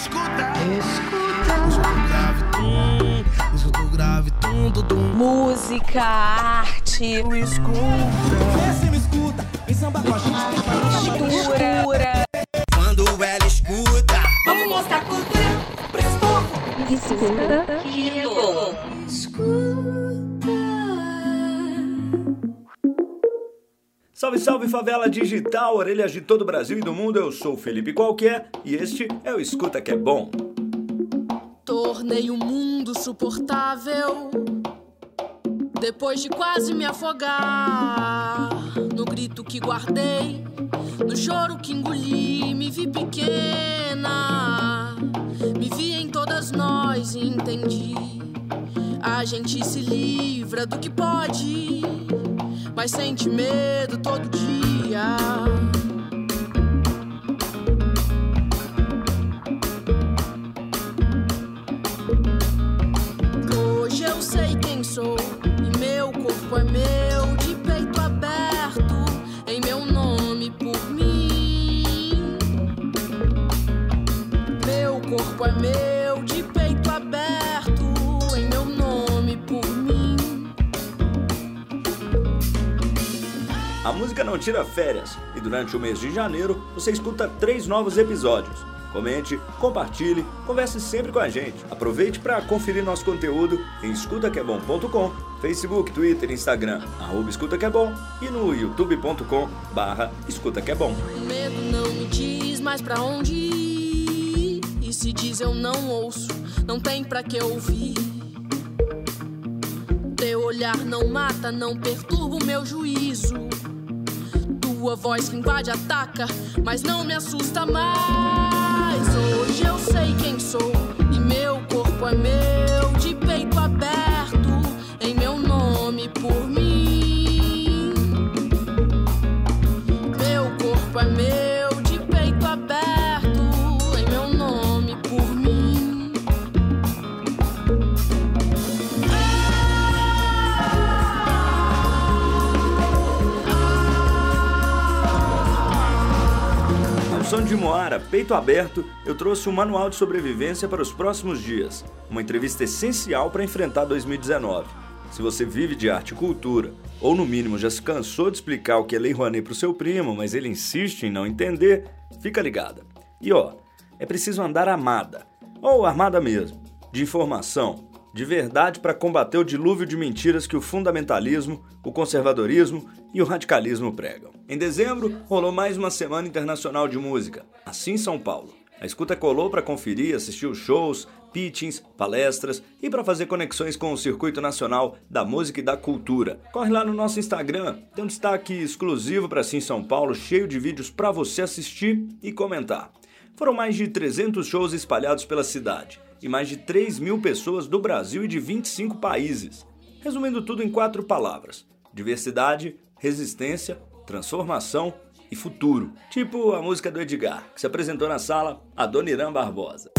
escuta. Escuta. Escuta. Escuta grave, tum, tum. Música, arte. Tu escuta. Vê se me escuta. Vem samba com a gente. Cultura. cultura. Quando ela escuta. Vamos mostrar cultura. Prestou. Escuta que é Salve, salve favela digital, orelhas de todo o Brasil e do mundo. Eu sou Felipe Qualquer e este é o Escuta que é bom. Tornei o mundo suportável depois de quase me afogar. No grito que guardei, no choro que engoli, me vi pequena. Me vi em todas nós e entendi. A gente se livra do que pode, mas sente medo todo dia. A música não tira férias e durante o mês de janeiro você escuta três novos episódios. Comente, compartilhe, converse sempre com a gente. Aproveite para conferir nosso conteúdo em escutaquebom.com, Facebook, Twitter, Instagram, arroba Escuta Que É Bom e no youtube.com barra Escuta Que É Bom. O medo não me diz mais pra onde ir. E se diz eu não ouço, não tem pra que ouvir. Olhar não mata, não perturba o meu juízo. Tua voz que invade, ataca, mas não me assusta mais. Hoje eu sei quem sou e meu corpo é meu, de Moara, peito aberto, eu trouxe um manual de sobrevivência para os próximos dias. Uma entrevista essencial para enfrentar 2019. Se você vive de arte e cultura, ou no mínimo já se cansou de explicar o que é Lei Rouanet para o seu primo, mas ele insiste em não entender, fica ligada. E ó, é preciso andar amada, ou armada mesmo, de informação, de verdade para combater o dilúvio de mentiras que o fundamentalismo, o conservadorismo e o radicalismo pregam. Em dezembro, rolou mais uma Semana Internacional de Música, assim São Paulo. A escuta colou para conferir, assistir shows, pitchings, palestras e para fazer conexões com o circuito nacional da música e da cultura. Corre lá no nosso Instagram, tem um destaque exclusivo para Sim São Paulo, cheio de vídeos para você assistir e comentar. Foram mais de 300 shows espalhados pela cidade e mais de 3 mil pessoas do Brasil e de 25 países. Resumindo tudo em quatro palavras: diversidade, resistência, transformação e futuro. Tipo a música do Edgar, que se apresentou na sala, a Dona Irã Barbosa.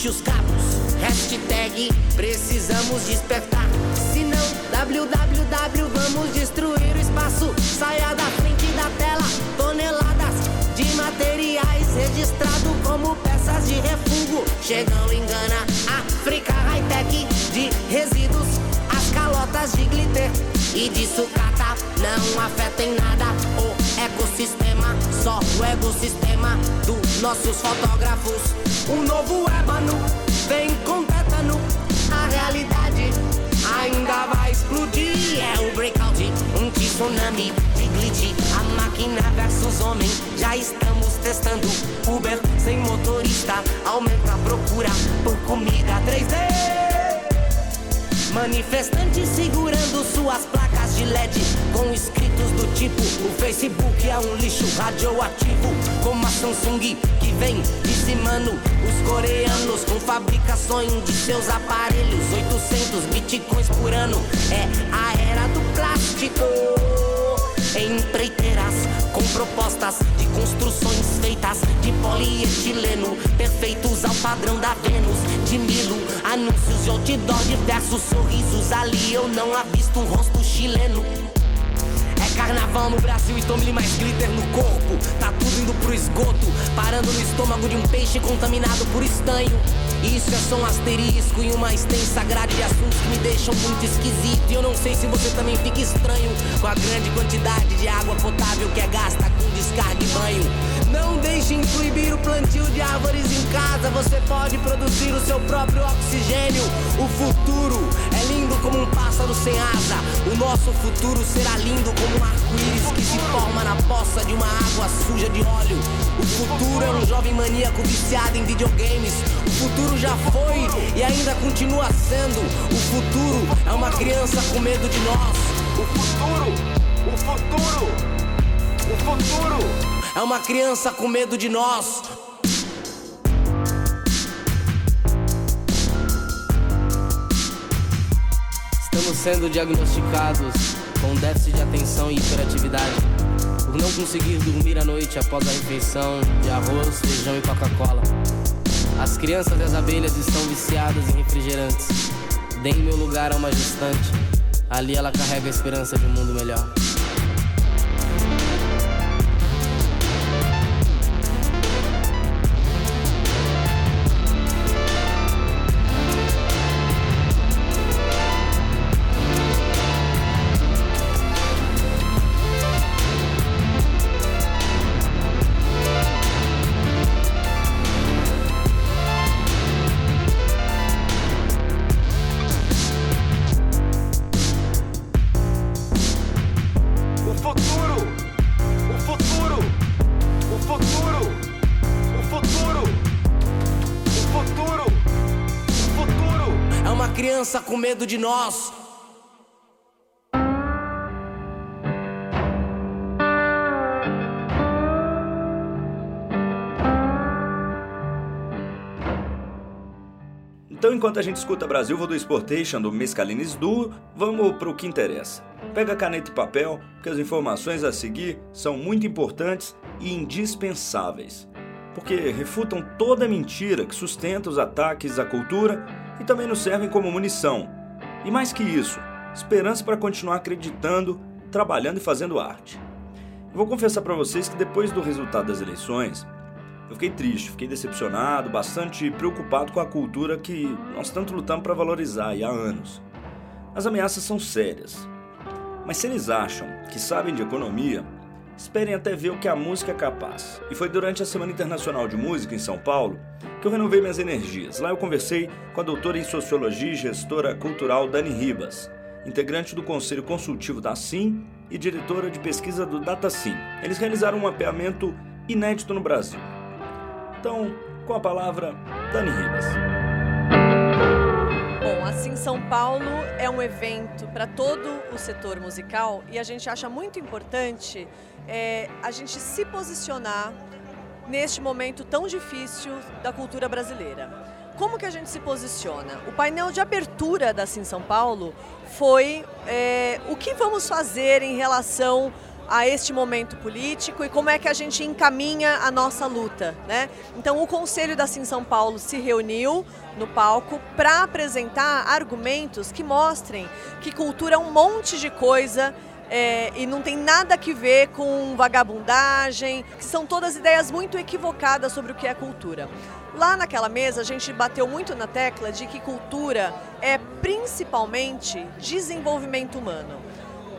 Puxe os cabos, hashtag precisamos despertar. Se não, www, vamos destruir o espaço. Saia da frente da tela, toneladas de materiais registrado como peças de refúgio. Chegam em Gana, África, high-tech de resíduos, as calotas de glitter e de sucata não afeta em nada o ecossistema, só o ecossistema dos nossos fotógrafos. O novo ébano vem com tétano, a realidade ainda vai explodir. É o breakout, um tsunami de glitch, a máquina versus homem. Já estamos testando Uber sem motorista, aumenta a procura por comida 3D. Manifestantes segurando suas placas de LED com escritos do tipo: O Facebook é um lixo radioativo, como a Samsung que vem dizimando os coreanos com fabricações de seus aparelhos. 800 bitcoins por ano é a era do plástico. Empreiteiras com propostas de construções feitas de polietileno, perfeitos padrão da Vênus, de Milo. Anúncios de outdoor, diversos sorrisos. Ali eu não avisto um rosto chileno. É carnaval no Brasil e tome mais glitter no corpo. Tá tudo indo pro esgoto, parando no estômago de um peixe contaminado por estanho. Isso é só um asterisco e uma extensa grade de assuntos que me deixam muito esquisito. E eu não sei se você também fica estranho com a grande quantidade de água potável que é gasta com descarga e banho. Não deixem proibir o plantio de árvores em casa. Você pode produzir o seu próprio oxigênio. O futuro é lindo como um pássaro sem asa. O nosso futuro será lindo como um arco-íris que se forma na poça de uma água suja de óleo. O futuro é um jovem maníaco viciado em videogames. O futuro já foi e ainda continua sendo. O futuro é uma criança com medo de nós. O futuro, o futuro, o futuro é uma criança com medo de nós. Estamos sendo diagnosticados com déficit de atenção e hiperatividade por não conseguir dormir à noite após a refeição de arroz, feijão e Coca-Cola. As crianças e as abelhas estão viciadas em refrigerantes. Deem meu lugar a uma gestante. Ali ela carrega a esperança de um mundo melhor. Criança com medo de nós. Então, enquanto a gente escuta Brasil Voodoo Exportation do Mescalines Duo, vamos pro que interessa. Pega caneta e papel, porque as informações a seguir são muito importantes e indispensáveis. Porque refutam toda mentira que sustenta os ataques à cultura e também nos servem como munição. E mais que isso, esperança para continuar acreditando, trabalhando e fazendo arte. Eu vou confessar para vocês que depois do resultado das eleições, eu fiquei triste, fiquei decepcionado, bastante preocupado com a cultura que nós tanto lutamos para valorizar há anos. As ameaças são sérias. Mas se eles acham que sabem de economia, esperem até ver o que a música é capaz. E foi durante a Semana Internacional de Música em São Paulo que eu renovei minhas energias. Lá eu conversei com a doutora em Sociologia e gestora cultural Dani Ribas, integrante do Conselho Consultivo da SIM e diretora de pesquisa do DataSim. Eles realizaram um mapeamento inédito no Brasil. Então, com a palavra, Dani Ribas. Assim São Paulo é um evento para todo o setor musical e a gente acha muito importante é, a gente se posicionar neste momento tão difícil da cultura brasileira. Como que a gente se posiciona? O painel de abertura da Sim São Paulo foi é, o que vamos fazer em relação a este momento político e como é que a gente encaminha a nossa luta, né? Então o Conselho da Sim São Paulo se reuniu no palco para apresentar argumentos que mostrem que cultura é um monte de coisa é, e não tem nada que ver com vagabundagem, que são todas ideias muito equivocadas sobre o que é cultura. Lá naquela mesa a gente bateu muito na tecla de que cultura é principalmente desenvolvimento humano.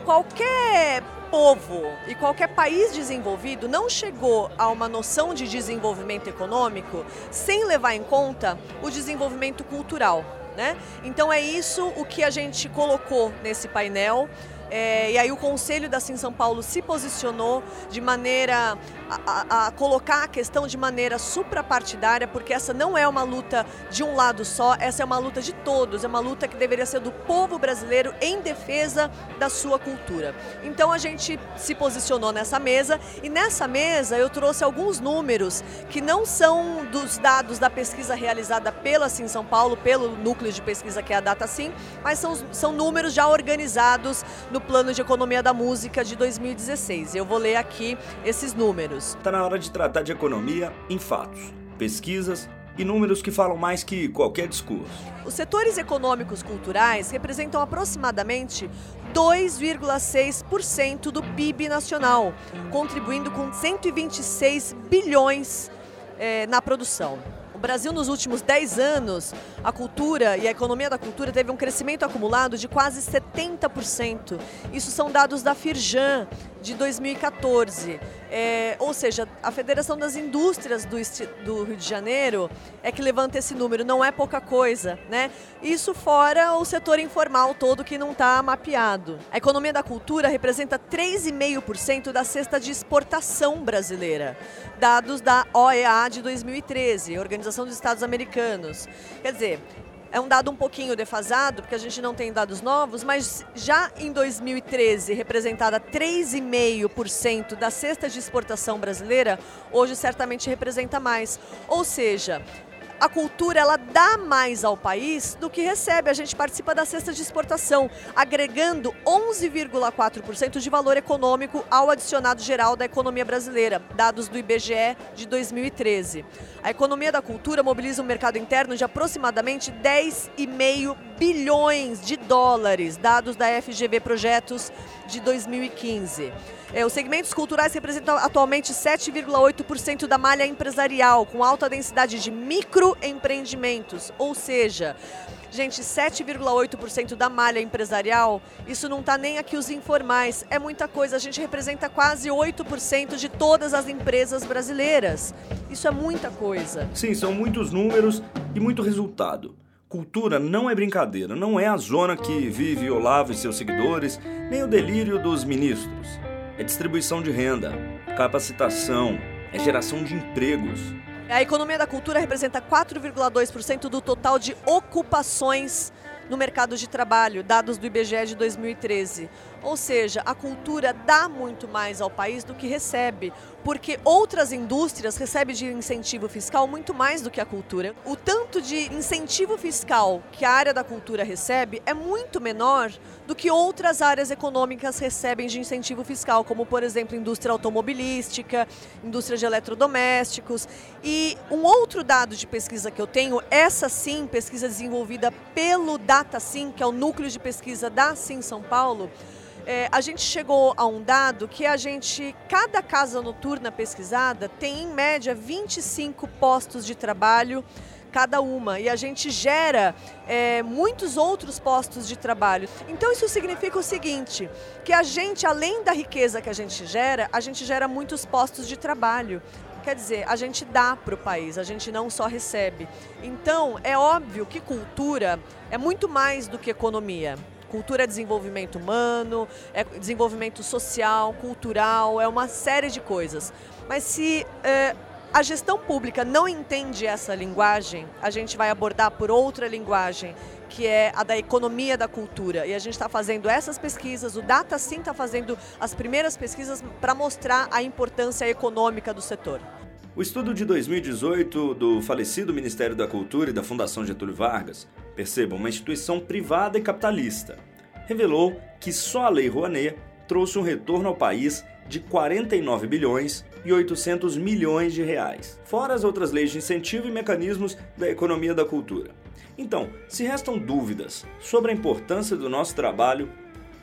Qualquer povo e qualquer país desenvolvido não chegou a uma noção de desenvolvimento econômico sem levar em conta o desenvolvimento cultural. Né? Então é isso o que a gente colocou nesse painel. É, e aí o Conselho da Sim São Paulo se posicionou de maneira a, a, a, colocar a questão de maneira suprapartidária, porque essa não é uma luta de um lado só, essa é uma luta de todos, é uma luta que deveria ser do povo brasileiro em defesa da sua cultura. Então a gente se posicionou nessa mesa e nessa mesa eu trouxe alguns números que não são dos dados da pesquisa realizada pela Sim São Paulo, pelo núcleo de pesquisa que é a DataSim, mas são, são números já organizados no Plano de Economia da Música de 2016. Eu vou ler aqui esses números. Está na hora de tratar de economia em fatos, pesquisas e números que falam mais que qualquer discurso. Os setores econômicos culturais representam aproximadamente 2,6% do PIB nacional, contribuindo com 126 bilhões eh, na produção. Brasil, nos últimos 10 anos, a cultura e a economia da cultura teve um crescimento acumulado de quase 70%. Isso são dados da Firjan de 2014. É, ou seja, a Federação das Indústrias do, do, Rio de Janeiro é que levanta esse número, não é pouca coisa, né? Isso fora o setor informal todo que não está mapeado. A economia da cultura representa 3,5% da cesta de exportação brasileira, dados da OEA de 2013, Organização dos Estados Americanos. Quer dizer, é um dado um pouquinho defasado, porque a gente não tem dados novos, mas já em 2013, representada 3,5% da cesta de exportação brasileira, hoje certamente representa mais. Ou seja, a cultura ela dá mais ao país do que recebe. A gente participa da cesta de exportação, agregando 11,4% de valor econômico ao adicionado geral da economia brasileira, dados do IBGE de 2013. A economia da cultura mobiliza um mercado interno de aproximadamente 10,5 bilhões de dólares, dados da FGV Projetos de 2015. É, os segmentos culturais representam atualmente 7,8% da malha empresarial, com alta densidade de microempreendimentos, ou seja, Gente, 7,8% da malha empresarial, isso não está nem aqui os informais, é muita coisa. A gente representa quase 8% de todas as empresas brasileiras. Isso é muita coisa. Sim, são muitos números e muito resultado. Cultura não é brincadeira, não é a zona que vive Olavo e seus seguidores, nem o delírio dos ministros é distribuição de renda, capacitação, é geração de empregos. A economia da cultura representa 4,2% do total de ocupações no mercado de trabalho, dados do IBGE de 2013. Ou seja, a cultura dá muito mais ao país do que recebe, porque outras indústrias recebem de incentivo fiscal muito mais do que a cultura. O tanto de incentivo fiscal que a área da cultura recebe é muito menor do que outras áreas econômicas recebem de incentivo fiscal, como por exemplo indústria automobilística, indústria de eletrodomésticos. E um outro dado de pesquisa que eu tenho, essa sim, pesquisa desenvolvida pelo DataSim, que é o núcleo de pesquisa da Sim São Paulo, é, a gente chegou a um dado que a gente, cada casa noturna pesquisada tem em média 25 postos de trabalho cada uma e a gente gera é, muitos outros postos de trabalho. Então isso significa o seguinte, que a gente, além da riqueza que a gente gera, a gente gera muitos postos de trabalho. Quer dizer, a gente dá para o país, a gente não só recebe. Então, é óbvio que cultura é muito mais do que economia. Cultura é desenvolvimento humano, é desenvolvimento social, cultural, é uma série de coisas. Mas se é, a gestão pública não entende essa linguagem, a gente vai abordar por outra linguagem, que é a da economia da cultura. E a gente está fazendo essas pesquisas, o Data Sim está fazendo as primeiras pesquisas para mostrar a importância econômica do setor. O estudo de 2018 do falecido Ministério da Cultura e da Fundação Getúlio Vargas, percebam, uma instituição privada e capitalista, revelou que só a Lei Rouanet trouxe um retorno ao país de 49 bilhões e 800 milhões de reais, fora as outras leis de incentivo e mecanismos da economia da cultura. Então, se restam dúvidas sobre a importância do nosso trabalho,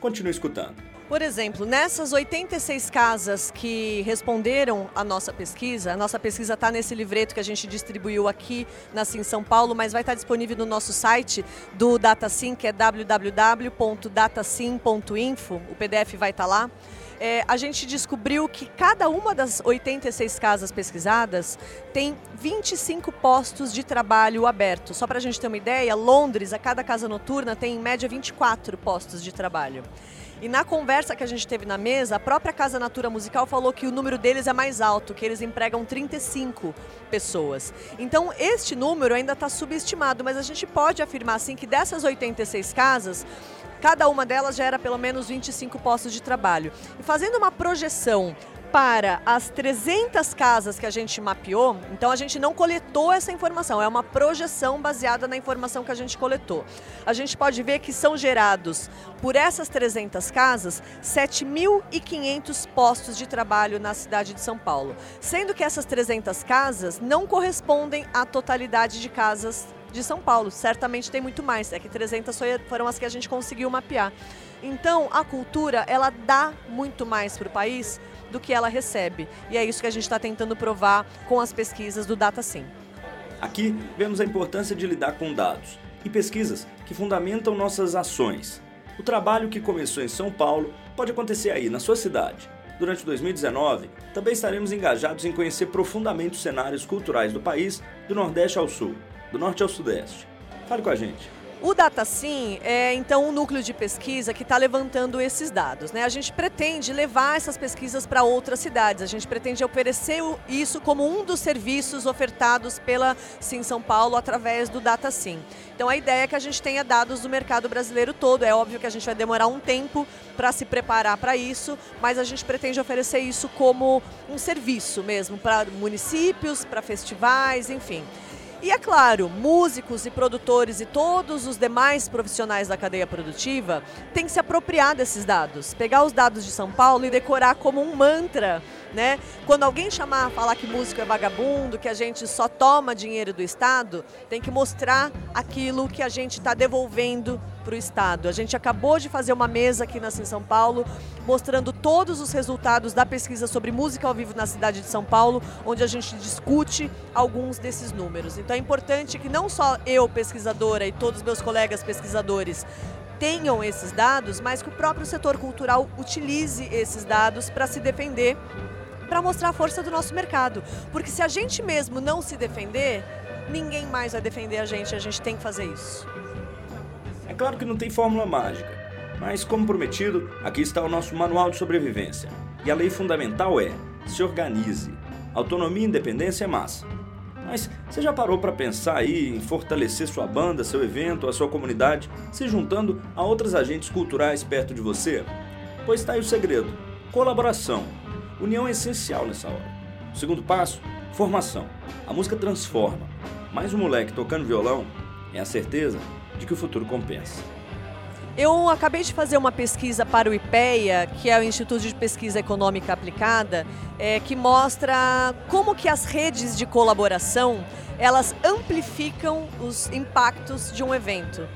continue escutando. Por exemplo, nessas 86 casas que responderam à nossa pesquisa, a nossa pesquisa está nesse livreto que a gente distribuiu aqui na Sim São Paulo, mas vai estar tá disponível no nosso site do DataSim, que é www.datasim.info. O PDF vai estar tá lá. É, a gente descobriu que cada uma das 86 casas pesquisadas tem 25 postos de trabalho abertos. Só para a gente ter uma ideia, Londres, a cada casa noturna tem em média 24 postos de trabalho. E na conversa que a gente teve na mesa, a própria Casa Natura Musical falou que o número deles é mais alto, que eles empregam 35 pessoas. Então, este número ainda está subestimado, mas a gente pode afirmar assim que dessas 86 casas, cada uma delas gera pelo menos 25 postos de trabalho. E fazendo uma projeção para as 300 casas que a gente mapeou, então a gente não coletou essa informação, é uma projeção baseada na informação que a gente coletou. A gente pode ver que são gerados por essas 300 casas 7.500 postos de trabalho na cidade de São Paulo, sendo que essas 300 casas não correspondem à totalidade de casas de São Paulo. Certamente tem muito mais, é que 300 foram as que a gente conseguiu mapear. Então, a cultura, ela dá muito mais para o país do que ela recebe. E é isso que a gente está tentando provar com as pesquisas do DataSim. Aqui vemos a importância de lidar com dados e pesquisas que fundamentam nossas ações. O trabalho que começou em São Paulo pode acontecer aí, na sua cidade. Durante 2019, também estaremos engajados em conhecer profundamente os cenários culturais do país, do Nordeste ao Sul, do Norte ao Sudeste. Fale com a gente. O DataSim é então um núcleo de pesquisa que está levantando esses dados. Né? A gente pretende levar essas pesquisas para outras cidades, a gente pretende oferecer isso como um dos serviços ofertados pela Sim São Paulo através do DataSim. Então a ideia é que a gente tenha dados do mercado brasileiro todo. É óbvio que a gente vai demorar um tempo para se preparar para isso, mas a gente pretende oferecer isso como um serviço mesmo para municípios, para festivais, enfim. E é claro, músicos e produtores e todos os demais profissionais da cadeia produtiva têm que se apropriar desses dados, pegar os dados de São Paulo e decorar como um mantra né? Quando alguém chamar, falar que músico é vagabundo, que a gente só toma dinheiro do Estado, tem que mostrar aquilo que a gente está devolvendo para o Estado. A gente acabou de fazer uma mesa aqui na São Paulo, mostrando todos os resultados da pesquisa sobre música ao vivo na cidade de São Paulo, onde a gente discute alguns desses números. Então é importante que não só eu, pesquisadora, e todos os meus colegas pesquisadores tenham esses dados, mas que o próprio setor cultural utilize esses dados para se defender para mostrar a força do nosso mercado. Porque se a gente mesmo não se defender, ninguém mais vai defender a gente, a gente tem que fazer isso. É claro que não tem fórmula mágica, mas como prometido, aqui está o nosso manual de sobrevivência. E a lei fundamental é: se organize. Autonomia e independência é massa. Mas você já parou para pensar aí em fortalecer sua banda, seu evento, a sua comunidade, se juntando a outros agentes culturais perto de você? Pois está aí o segredo: colaboração. União é essencial nessa hora. O segundo passo, formação. A música transforma. Mais um moleque tocando violão é a certeza de que o futuro compensa. Eu acabei de fazer uma pesquisa para o IPEA, que é o Instituto de Pesquisa Econômica Aplicada, é, que mostra como que as redes de colaboração elas amplificam os impactos de um evento.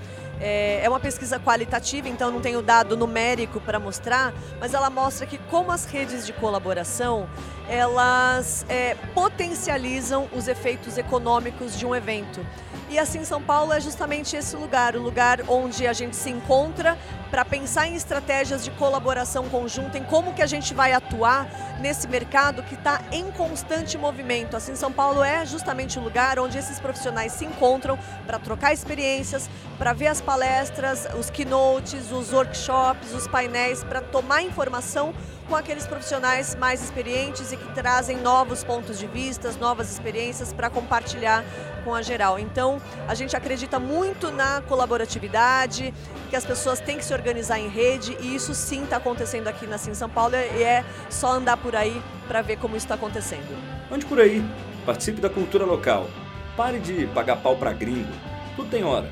É, é uma pesquisa qualitativa, então não tenho dado numérico para mostrar, mas ela mostra que como as redes de colaboração elas é, potencializam os efeitos econômicos de um evento. E assim, São Paulo é justamente esse lugar, o lugar onde a gente se encontra para pensar em estratégias de colaboração conjunta, em como que a gente vai atuar nesse mercado que está em constante movimento. Assim, São Paulo é justamente o lugar onde esses profissionais se encontram para trocar experiências, para ver as palestras, os keynotes, os workshops, os painéis, para tomar informação com aqueles profissionais mais experientes e que trazem novos pontos de vista, novas experiências para compartilhar com a geral. Então, a gente acredita muito na colaboratividade, que as pessoas têm que se organizar em rede e isso sim está acontecendo aqui na Sim São Paulo e é só andar por aí para ver como está acontecendo. Ande por aí, participe da cultura local. Pare de pagar pau para gringo. Tudo tem hora.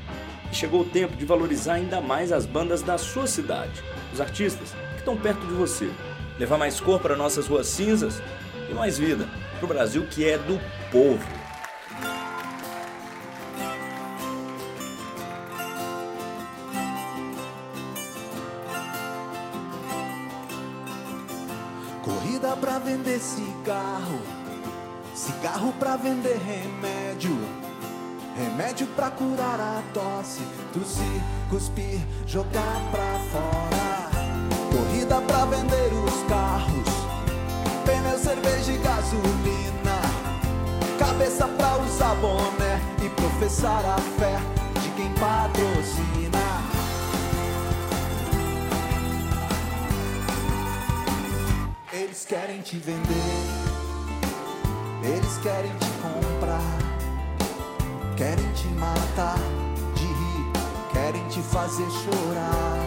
E chegou o tempo de valorizar ainda mais as bandas da sua cidade, os artistas que estão perto de você levar mais cor para nossas ruas cinzas e mais vida para o Brasil que é do povo. Curar a tosse, tossir, cuspir, jogar pra fora. Corrida pra vender os carros, pneu, cerveja e gasolina. Cabeça pra usar boné e professar a fé de quem patrocina. Eles querem te vender, eles querem te comprar, querem te matar de rir, querem te fazer chorar.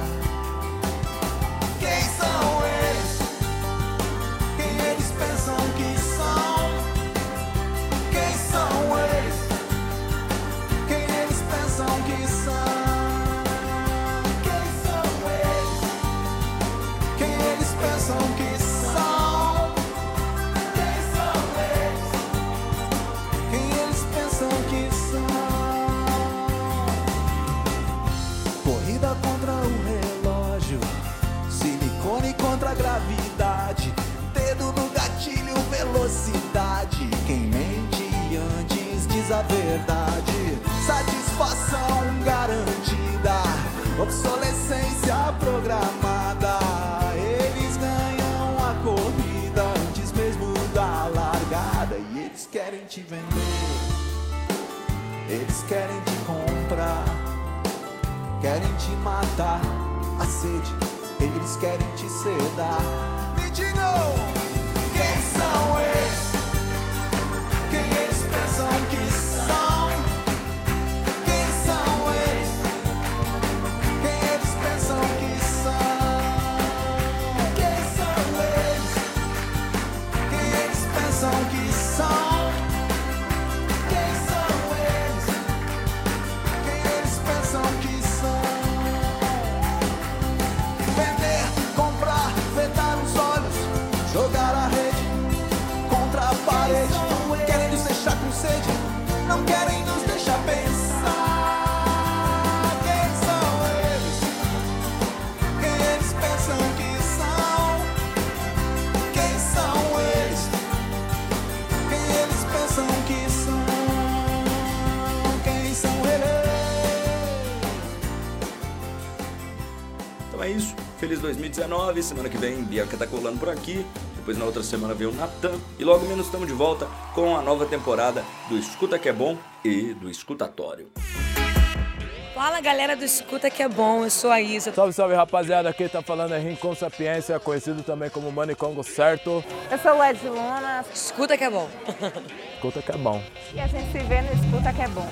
Quem são obsolescência programada. Eles ganham a corrida antes mesmo da largada. E eles querem te vender, eles querem te comprar, querem te matar. A sede, eles querem te sedar. Me digam, é isso. Feliz 2019. Semana que vem, Bianca tá colando por aqui. Depois na outra semana vem o Natan. E logo menos estamos de volta com a nova temporada do Escuta Que É Bom e do Escutatório. Fala galera do Escuta que é bom, eu sou a Isa. Salve, salve rapaziada, aqui tá falando é Rincon Sapiência, conhecido também como Mani Congo Certo. Eu sou Led Luna Escuta que é bom. Escuta que é bom. e a gente se vê no Escuta que é bom.